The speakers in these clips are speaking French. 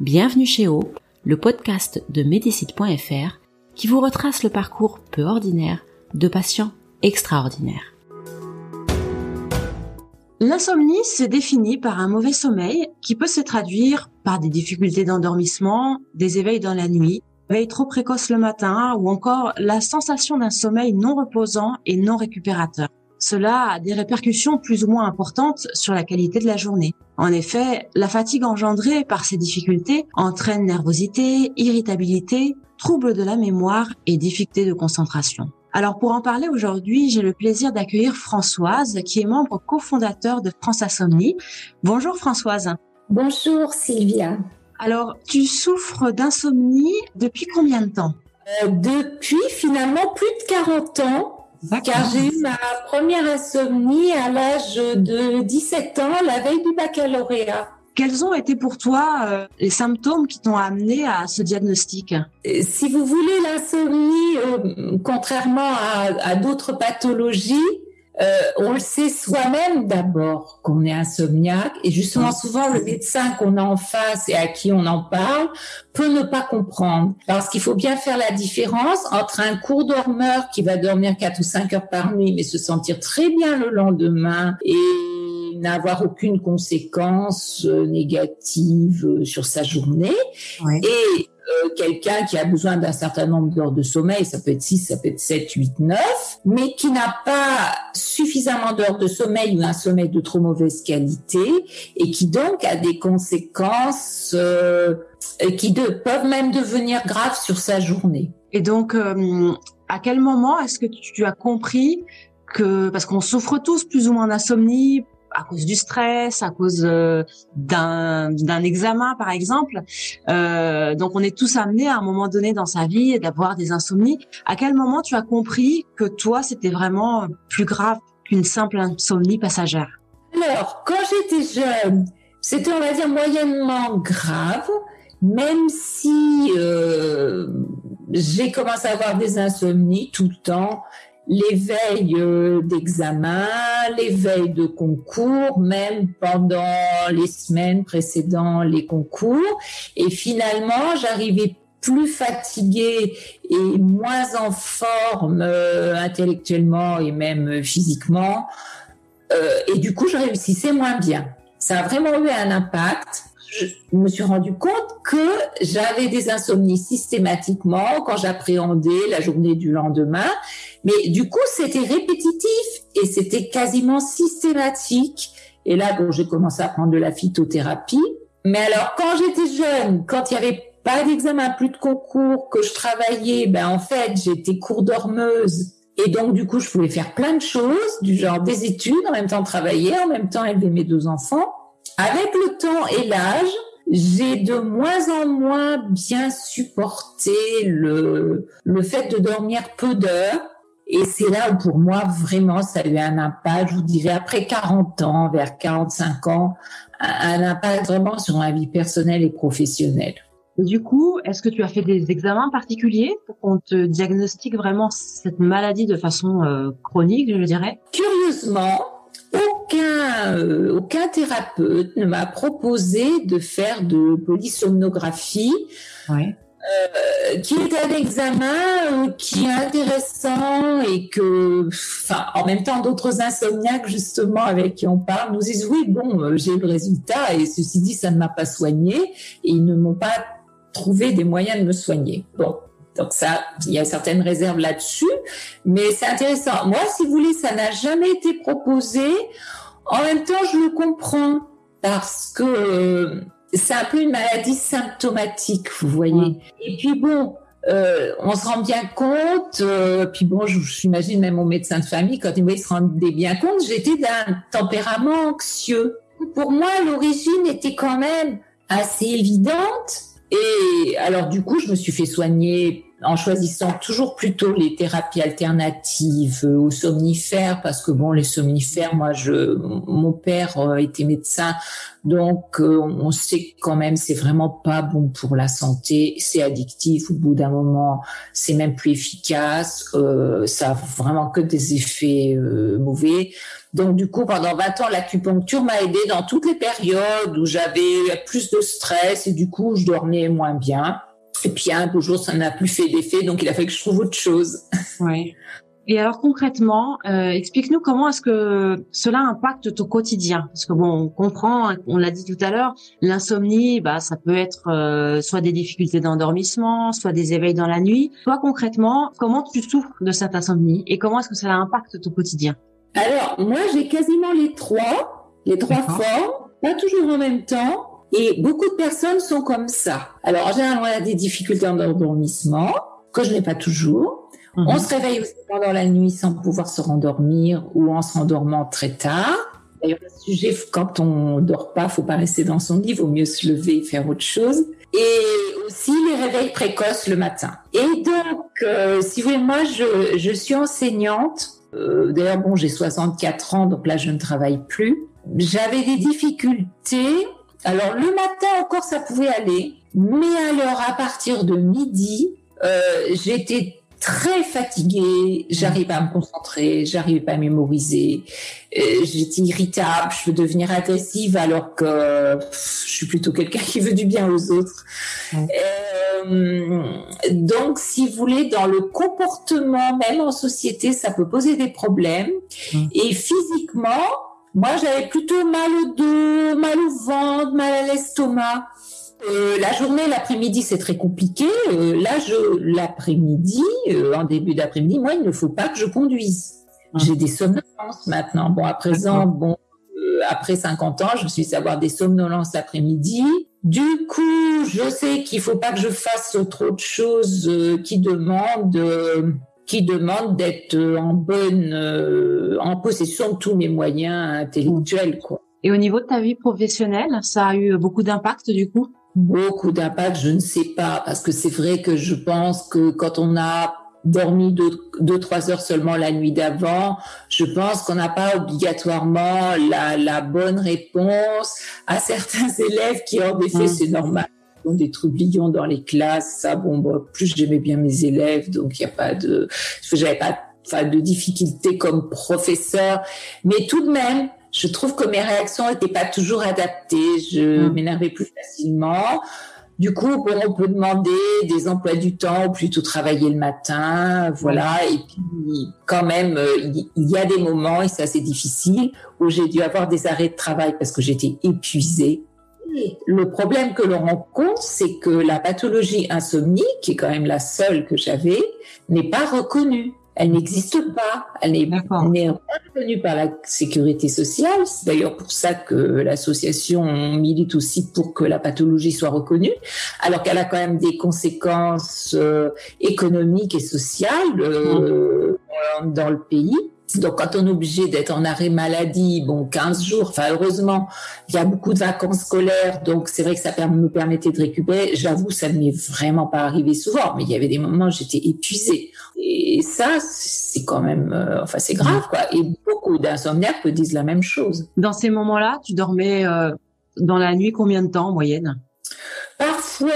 Bienvenue chez O, le podcast de Médicite.fr qui vous retrace le parcours peu ordinaire de patients extraordinaires. L'insomnie se définit par un mauvais sommeil qui peut se traduire par des difficultés d'endormissement, des éveils dans la nuit, veille trop précoce le matin ou encore la sensation d'un sommeil non reposant et non récupérateur. Cela a des répercussions plus ou moins importantes sur la qualité de la journée. En effet, la fatigue engendrée par ces difficultés entraîne nervosité, irritabilité, troubles de la mémoire et difficultés de concentration. Alors pour en parler aujourd'hui, j'ai le plaisir d'accueillir Françoise, qui est membre cofondateur de France Insomnie. Bonjour Françoise. Bonjour Sylvia. Alors, tu souffres d'insomnie depuis combien de temps? Euh, Depuis finalement plus de 40 ans car j'ai eu ma première insomnie à l'âge de 17 ans, la veille du baccalauréat. Quels ont été pour toi euh, les symptômes qui t'ont amené à ce diagnostic? Euh, Si vous voulez, l'insomnie, euh, contrairement à d'autres pathologies, euh, on le sait soi-même d'abord qu'on est insomniaque et justement souvent le médecin qu'on a en face et à qui on en parle peut ne pas comprendre parce qu'il faut bien faire la différence entre un court dormeur qui va dormir 4 ou 5 heures par nuit mais se sentir très bien le lendemain et n'avoir aucune conséquence euh, négative euh, sur sa journée et euh, quelqu'un qui a besoin d'un certain nombre d'heures de sommeil, ça peut être 6, ça peut être 7, 8, 9, mais qui n'a pas suffisamment d'heures de sommeil ou un sommeil de trop mauvaise qualité et qui donc a des conséquences euh, qui peuvent même devenir graves sur sa journée. Et donc, euh, à quel moment est-ce que tu as compris que, parce qu'on souffre tous plus ou moins d'insomnie, à cause du stress, à cause euh, d'un examen par exemple. Euh, donc on est tous amenés à un moment donné dans sa vie d'avoir des insomnies. À quel moment tu as compris que toi c'était vraiment plus grave qu'une simple insomnie passagère? Alors quand j'étais jeune, c'était on va dire moyennement grave, même si euh, j'ai commencé à avoir des insomnies tout le temps les veilles euh, d'examen, les veilles de concours, même pendant les semaines précédant les concours. Et finalement, j'arrivais plus fatiguée et moins en forme euh, intellectuellement et même physiquement. Euh, et du coup, je réussissais moins bien. Ça a vraiment eu un impact je me suis rendu compte que j'avais des insomnies systématiquement quand j'appréhendais la journée du lendemain. Mais du coup, c'était répétitif et c'était quasiment systématique. Et là, bon, j'ai commencé à prendre de la phytothérapie. Mais alors, quand j'étais jeune, quand il y avait pas d'examen, plus de concours, que je travaillais, ben en fait, j'étais court dormeuse. Et donc, du coup, je pouvais faire plein de choses, du genre des études, en même temps travailler, en même temps élever mes deux enfants. Avec le temps et l'âge, j'ai de moins en moins bien supporté le, le fait de dormir peu d'heures. Et c'est là où pour moi, vraiment, ça a eu un impact, je vous dirais, après 40 ans, vers 45 ans, un, impact vraiment sur ma vie personnelle et professionnelle. Et du coup, est-ce que tu as fait des examens particuliers pour qu'on te diagnostique vraiment cette maladie de façon euh, chronique, je dirais? Curieusement, aucun, euh, aucun thérapeute ne m'a proposé de faire de polysomnographie. Euh, qui est un examen euh, qui est intéressant et que, enfin, en même temps, d'autres insomniaques, justement, avec qui on parle, nous disent oui, bon, j'ai le résultat et ceci dit, ça ne m'a pas soigné et ils ne m'ont pas trouvé des moyens de me soigner. Bon, donc ça, il y a certaines réserves là-dessus, mais c'est intéressant. Moi, si vous voulez, ça n'a jamais été proposé. En même temps, je le comprends parce que euh, c'est un peu une maladie symptomatique, vous voyez. Et puis bon, euh, on se rend bien compte, euh, puis bon, j'imagine même mon médecin de famille, quand il me se rendait bien compte, j'étais d'un tempérament anxieux. Pour moi, l'origine était quand même assez évidente. Et alors du coup, je me suis fait soigner en choisissant toujours plutôt les thérapies alternatives aux somnifères parce que bon les somnifères moi je mon père euh, était médecin donc euh, on sait quand même c'est vraiment pas bon pour la santé c'est addictif au bout d'un moment c'est même plus efficace euh, ça a vraiment que des effets euh, mauvais. Donc du coup pendant 20 ans l'acupuncture m'a aidé dans toutes les périodes où j'avais plus de stress et du coup je dormais moins bien et puis un beau jour, ça n'a plus fait d'effet, donc il a fallu que je trouve autre chose. Oui. Et alors concrètement, euh, explique-nous comment est-ce que cela impacte ton quotidien? Parce que bon, on comprend, on l'a dit tout à l'heure, l'insomnie, bah ça peut être euh, soit des difficultés d'endormissement, soit des éveils dans la nuit. Toi concrètement, comment tu souffres de cette insomnie et comment est-ce que cela impacte ton quotidien? Alors moi, j'ai quasiment les trois, les trois formes, pas toujours en même temps. Et beaucoup de personnes sont comme ça. Alors, en général, on a des difficultés en endormissement, que je n'ai pas toujours. Mhm. On se réveille aussi pendant la nuit sans pouvoir se rendormir ou en se rendormant très tard. D'ailleurs, le sujet, quand on dort pas, faut pas rester dans son lit, vaut mieux se lever et faire autre chose. Et aussi les réveils précoces le matin. Et donc, euh, si vous voulez, moi, je, je suis enseignante. Euh, D'ailleurs, bon, j'ai 64 ans, donc là, je ne travaille plus. J'avais des difficultés alors le matin encore ça pouvait aller, mais alors à partir de midi, euh, j'étais très fatiguée, j'arrivais à me concentrer, j'arrivais pas à mémoriser, euh, j'étais irritable, je veux devenir agressive alors que je suis plutôt quelqu'un qui veut du bien aux autres. Euh, donc, si vous voulez, dans le comportement, même en société, ça peut poser des problèmes. Et physiquement, moi, j'avais plutôt mal au dos, mal au ventre, mal à l'estomac. Euh, la journée, l'après-midi, c'est très compliqué. Euh, là, je, l'après-midi, euh, en début d'après-midi, moi, il ne faut pas que je conduise. Ah. J'ai des somnolences maintenant. Bon, à présent, bon, euh, après 50 ans, je suis avoir des somnolences l'après-midi. Du coup, je sais qu'il faut pas que je fasse trop de choses qui demandent qui demande d'être euh, en bonne, euh, en possession de tous mes moyens intellectuels, quoi. Et au niveau de ta vie professionnelle, ça a eu beaucoup d'impact du coup? Beaucoup d'impact, je ne sais pas, parce que c'est vrai que je pense que quand on a dormi deux, deux trois heures seulement la nuit d'avant, je pense qu'on n'a pas obligatoirement la, la bonne réponse à certains élèves qui, en effet, mmh. c'est normal des troublions dans les classes. Ça, bon, plus j'aimais bien mes élèves, donc il n'y a pas de, j'avais pas enfin, de difficultés comme professeur, mais tout de même, je trouve que mes réactions n'étaient pas toujours adaptées. Je mmh. m'énervais plus facilement. Du coup, bon, on peut demander des emplois du temps ou plutôt travailler le matin, voilà. Et puis, quand même, euh, il y a des moments, et ça c'est difficile, où j'ai dû avoir des arrêts de travail parce que j'étais épuisée le problème que l'on rencontre, c'est que la pathologie insomnie, qui est quand même la seule que j'avais, n'est pas reconnue. Elle n'existe pas. Elle n'est pas reconnue par la sécurité sociale. C'est d'ailleurs pour ça que l'association milite aussi pour que la pathologie soit reconnue, alors qu'elle a quand même des conséquences euh, économiques et sociales euh, dans le pays. Donc, quand on est obligé d'être en arrêt maladie, bon, 15 jours, enfin, heureusement, il y a beaucoup de vacances scolaires, donc c'est vrai que ça me permettait de récupérer. J'avoue, ça ne m'est vraiment pas arrivé souvent, mais il y avait des moments où j'étais épuisée. Et ça, c'est quand même, euh, enfin, c'est grave, quoi. Et beaucoup d'insomniaques me disent la même chose. Dans ces moments-là, tu dormais euh, dans la nuit combien de temps en moyenne? Parfois,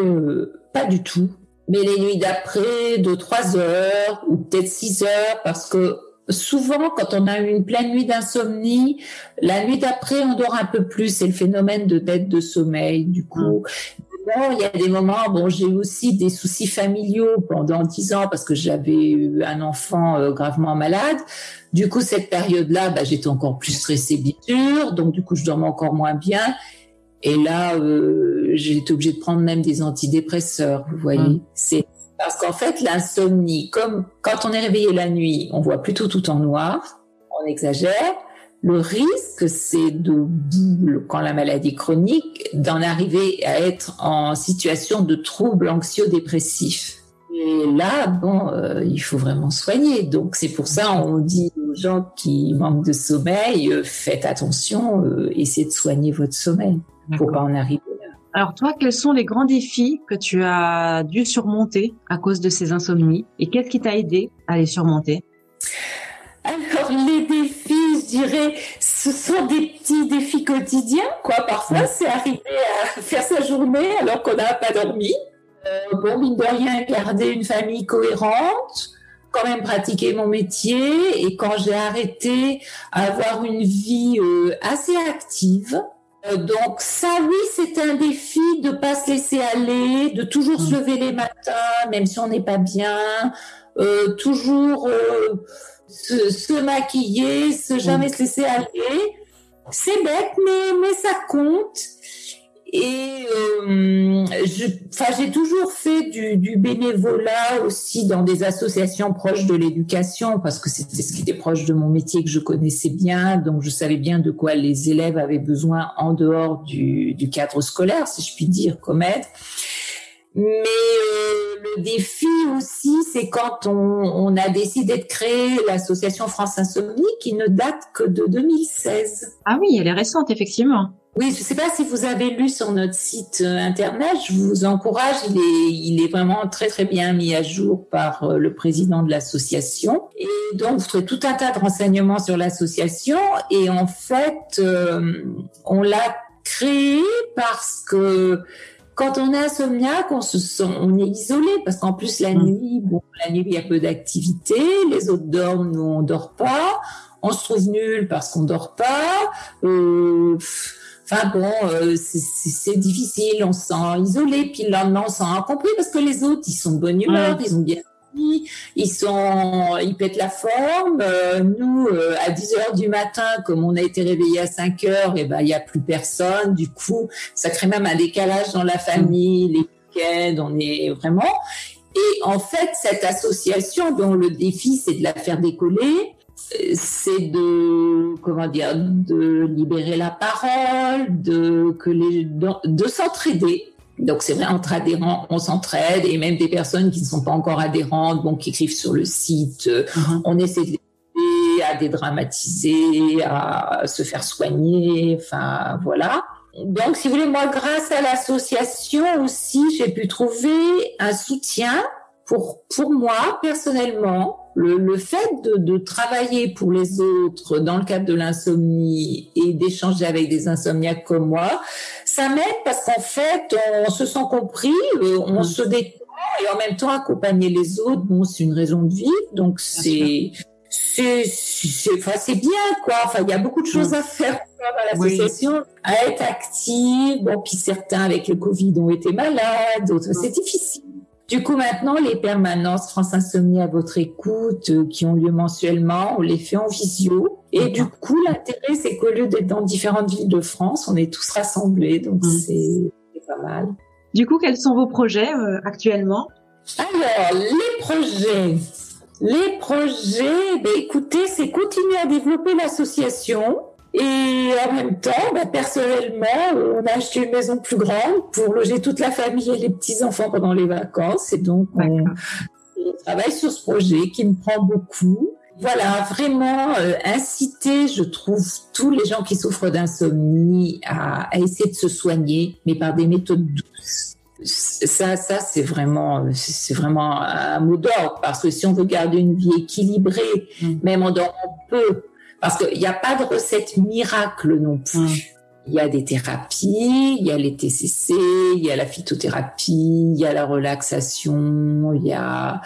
euh, pas du tout mais les nuits d'après, de trois heures ou peut-être six heures, parce que souvent, quand on a une pleine nuit d'insomnie, la nuit d'après, on dort un peu plus. C'est le phénomène de dette de sommeil, du coup. Bon, il y a des moments, bon, j'ai aussi des soucis familiaux pendant dix ans parce que j'avais eu un enfant euh, gravement malade. Du coup, cette période-là, bah, j'étais encore plus stressée, bien sûr. Donc, du coup, je dormais encore moins bien. Et là, euh, j'ai été obligée de prendre même des antidépresseurs, vous voyez. Hum. C'est parce qu'en fait, l'insomnie, comme quand on est réveillé la nuit, on voit plutôt tout en noir, on exagère. Le risque, c'est de quand la maladie chronique, d'en arriver à être en situation de trouble anxio-dépressif. Et là, bon, euh, il faut vraiment soigner. Donc c'est pour ça on dit aux gens qui manquent de sommeil, euh, faites attention, euh, essayez de soigner votre sommeil. Pour pas en arriver là. Alors toi, quels sont les grands défis que tu as dû surmonter à cause de ces insomnies et qu'est-ce qui t'a aidé à les surmonter? Alors les défis, je dirais, ce sont des petits défis quotidiens, quoi. Parfois, c'est arriver à faire sa journée alors qu'on n'a pas dormi. Euh, bon, mine de rien, garder une famille cohérente, quand même pratiquer mon métier et quand j'ai arrêté, avoir une vie euh, assez active. Euh, donc ça, oui, c'est un défi de pas se laisser aller, de toujours se mm. lever les matins, même si on n'est pas bien, euh, toujours se, se, maquiller, se jamais mm. se laisser aller. C'est bête, mais, mais ça compte. Et euh, j'ai toujours fait du, du, bénévolat aussi dans des associations proches de l'éducation parce que c'était ce qui était proche de mon métier que je connaissais bien, donc je savais bien de quoi les élèves avaient besoin en dehors du, du cadre scolaire, si je puis dire, comme aide. Mais euh, le défi aussi, c'est quand on, on, a décidé de créer l'association France Insomnie qui ne date que de 2016. Ah oui, elle est récente, effectivement. Oui, je ne sais pas si vous avez lu sur notre site euh, internet. Je vous encourage. Il est, il est vraiment très très bien mis à jour par euh, le président de l'association. Et donc vous trouvez tout un tas de renseignements sur l'association. Et en fait, euh, on l'a créé parce que quand on est insomniaque, on se sent, on est isolé parce qu'en plus la mmh. nuit, bon, la nuit il y a peu d'activité, les autres dorment, nous on dort pas, on se trouve nul parce qu'on dort pas. Euh, Enfin bon, euh, c'est difficile, on se sent isolé, puis le lendemain on se sent incompris parce que les autres, ils sont de bonne humeur, ils ont bien ils sont, ils pètent la forme. Euh, nous, euh, à 10 heures du matin, comme on a été réveillé à 5 heures, et eh ben il y a plus personne. Du coup, ça crée même un décalage dans la famille, les week-ends, on est vraiment. Et en fait, cette association dont le défi c'est de la faire décoller, c'est de comment dire de libérer la parole, de que les de s'entraider. Donc c'est vrai entre adhérents on s'entraide et même des personnes qui ne sont pas encore adhérentes, bon qui écrivent sur le site, uh-huh. on essaie de les à dédramatiser, à se faire soigner, enfin voilà. Donc si vous voulez moi grâce à l'association aussi j'ai pu trouver un soutien pour pour moi personnellement le, fait de, travailler pour les autres dans le cadre de l'insomnie et d'échanger avec des insomniaques comme moi, ça m'aide parce qu'en fait, on se sent compris, euh, on se détend et en même temps accompagner les autres, bon, c'est une raison de vivre, donc c'est c'est c'est bien quoi. Enfin, il y a beaucoup de choses à faire dans l'association, à être active. Bon, puis certains avec le Covid ont été malades, d'autres c'est difficile. Du coup, maintenant, les permanences France Insomnie à votre écoute, euh, qui ont lieu mensuellement, on les fait en visio. Et du coup, l'intérêt, c'est qu'au lieu d'être dans différentes villes de France, on est tous rassemblés. Donc, mmh. c'est pas mal. Du coup, quels sont vos projets euh, actuellement? Alors, les projets. Les projets, ben, écoutez, c'est continuer à développer l'association. Et en même temps, bah, personnellement, on a acheté une maison plus grande pour loger toute la famille et les petits-enfants pendant les vacances. Et donc, on, travaille sur ce projet qui me prend beaucoup. Voilà, vraiment euh, inciter, je trouve, tous les gens qui souffrent d'insomnie à, à, essayer de se soigner, mais par des méthodes douces. Ça, ça, c'est vraiment, c'est vraiment un mot d'ordre parce que si on veut garder une vie équilibrée, mm. même en dormant peu, parce qu'il n'y a pas de recette miracle non plus. Il y a des thérapies, il y a les TCC, il y a la phytothérapie, il y a la relaxation, il y a,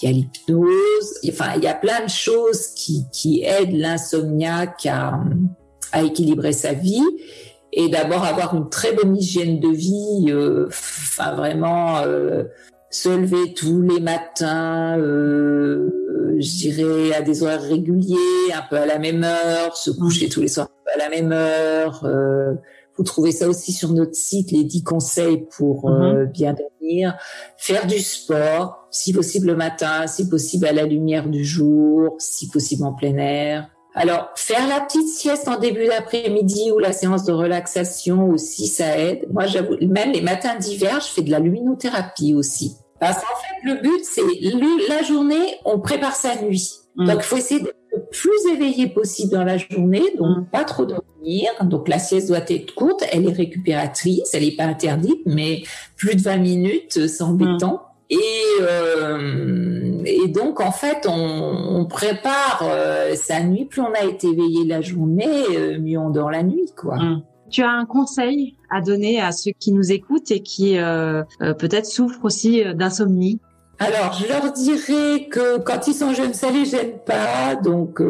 il y a l'hypnose. Enfin, il y a plein de choses qui, qui aident l'insomniaque à, à équilibrer sa vie et d'abord avoir une très bonne hygiène de vie, euh, enfin vraiment euh, se lever tous les matins, euh, je dirais à des horaires réguliers, un peu à la même heure, se coucher tous les soirs à la même heure. Euh, vous trouvez ça aussi sur notre site, les 10 conseils pour euh, mhm. bien dormir. Faire du sport, si possible le matin, si possible à la lumière du jour, si possible en plein air. Alors, faire la petite sieste en début d'après-midi ou la séance de relaxation aussi, ça aide. Moi, j'avoue, même les matins d'hiver, je fais de la luminothérapie aussi. Parce qu'en fait, le but, c'est la journée, on prépare sa nuit. Mm. Donc, il faut essayer de le plus éveillé possible dans la journée, donc mm. pas trop dormir. Donc la sieste doit être courte, elle est récupératrice, elle n'est pas interdite, mais plus de 20 minutes, c'est embêtant. Et, euh, et donc, en fait, on, on prépare euh, sa nuit. Plus on a été éveillé la journée, euh, mieux on dort la nuit, quoi. Mmh. Tu as un conseil à donner à ceux qui nous écoutent et qui euh, peut-être souffrent aussi d'insomnie? Alors, je leur dirais que quand ils sont jeunes, ça les gêne pas. Donc,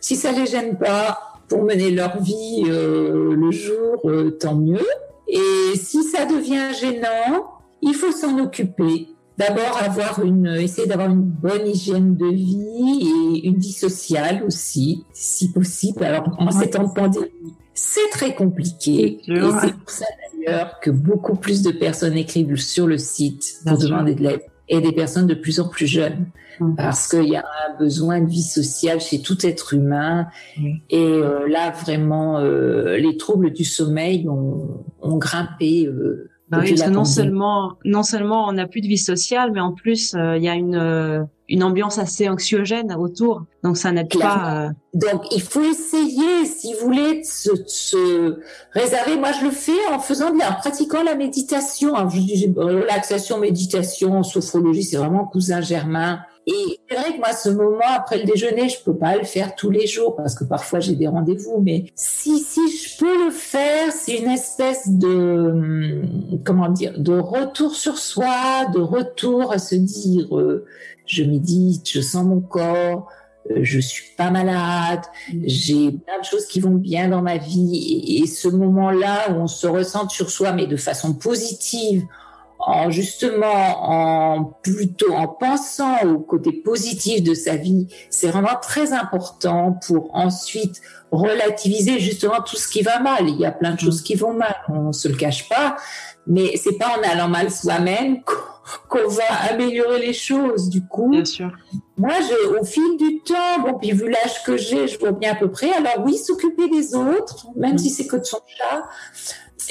si ça les gêne pas pour mener leur vie le jour, tant mieux. Et si ça devient gênant, il faut s'en occuper. D'abord, avoir une, essayer d'avoir une bonne hygiène de vie et une vie sociale aussi, si possible. Alors, en ces temps de pandémie, c'est très compliqué. Et c'est pour ça d'ailleurs que beaucoup plus de personnes écrivent sur le site pour demander de l'aide et des personnes de plus en plus jeunes. Mmh. Parce qu'il y a un besoin de vie sociale chez tout être humain. Et euh, là, vraiment, euh, les troubles du sommeil ont, ont grimpé euh, bah oui, parce que non seulement, non seulement on n'a plus de vie sociale, mais en plus euh, il y a une euh, une ambiance assez anxiogène autour, donc ça n'aide pas. Euh, donc il faut essayer, si vous voulez, de se, se, réserver. Moi je le fais en faisant de la, en pratiquant la méditation. Alors, je dis relaxation, méditation, sophrologie, c'est vraiment cousin germain. Et c'est vrai que moi, ce moment après le déjeuner, je peux pas le faire tous les jours parce que parfois j'ai des rendez-vous. Mais si si je peux le faire, c'est une espèce de hum, comment dire, de retour sur soi, de retour à se dire, euh, je médite, je sens mon corps, euh, je suis pas malade, j'ai plein de choses qui vont bien dans ma vie. Et, et ce moment-là où on se ressent sur soi, mais de façon positive en justement en plutôt en pensant au côté positif de sa vie, c'est vraiment très important pour ensuite relativiser justement tout ce qui va mal. Il y a plein de choses qui vont mal, on se le cache pas, mais c'est pas en allant mal soi-même qu'on va améliorer les choses. Du coup, bien sûr. Moi, je, au fil du temps, bon, puis vu l'âge que j'ai, je vois bien à peu près. Alors oui, s'occuper des autres, même si c'est que de son chat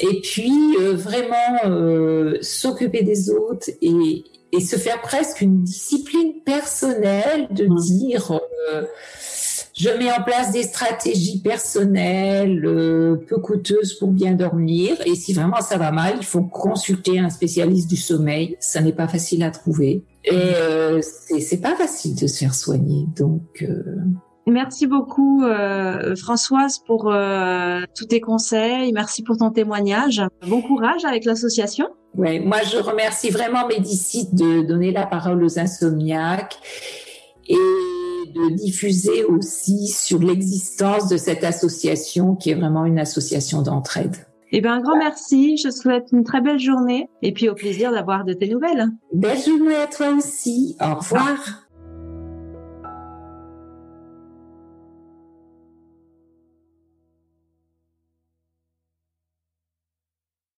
et puis euh, vraiment euh, s'occuper des autres et, et, se faire presque une discipline personnelle de mmh. dire euh, je mets en place des stratégies personnelles peu coûteuses pour bien dormir. Et si vraiment ça va mal il faut consulter un spécialiste du sommeil. Ça n'est pas facile à trouver. Et c'est pas facile de se faire soigner. Donc Merci beaucoup euh, Françoise pour euh, tous tes conseils. Merci pour ton témoignage. Bon courage avec l'association. Ouais, moi je remercie vraiment Médicite de donner la parole aux insomniaques et de diffuser aussi sur l'existence de cette association qui est vraiment une association d'entraide. Eh bien, un grand merci. Je souhaite une très belle journée et puis au plaisir d'avoir de tes nouvelles. Belle journée à toi aussi. Au revoir.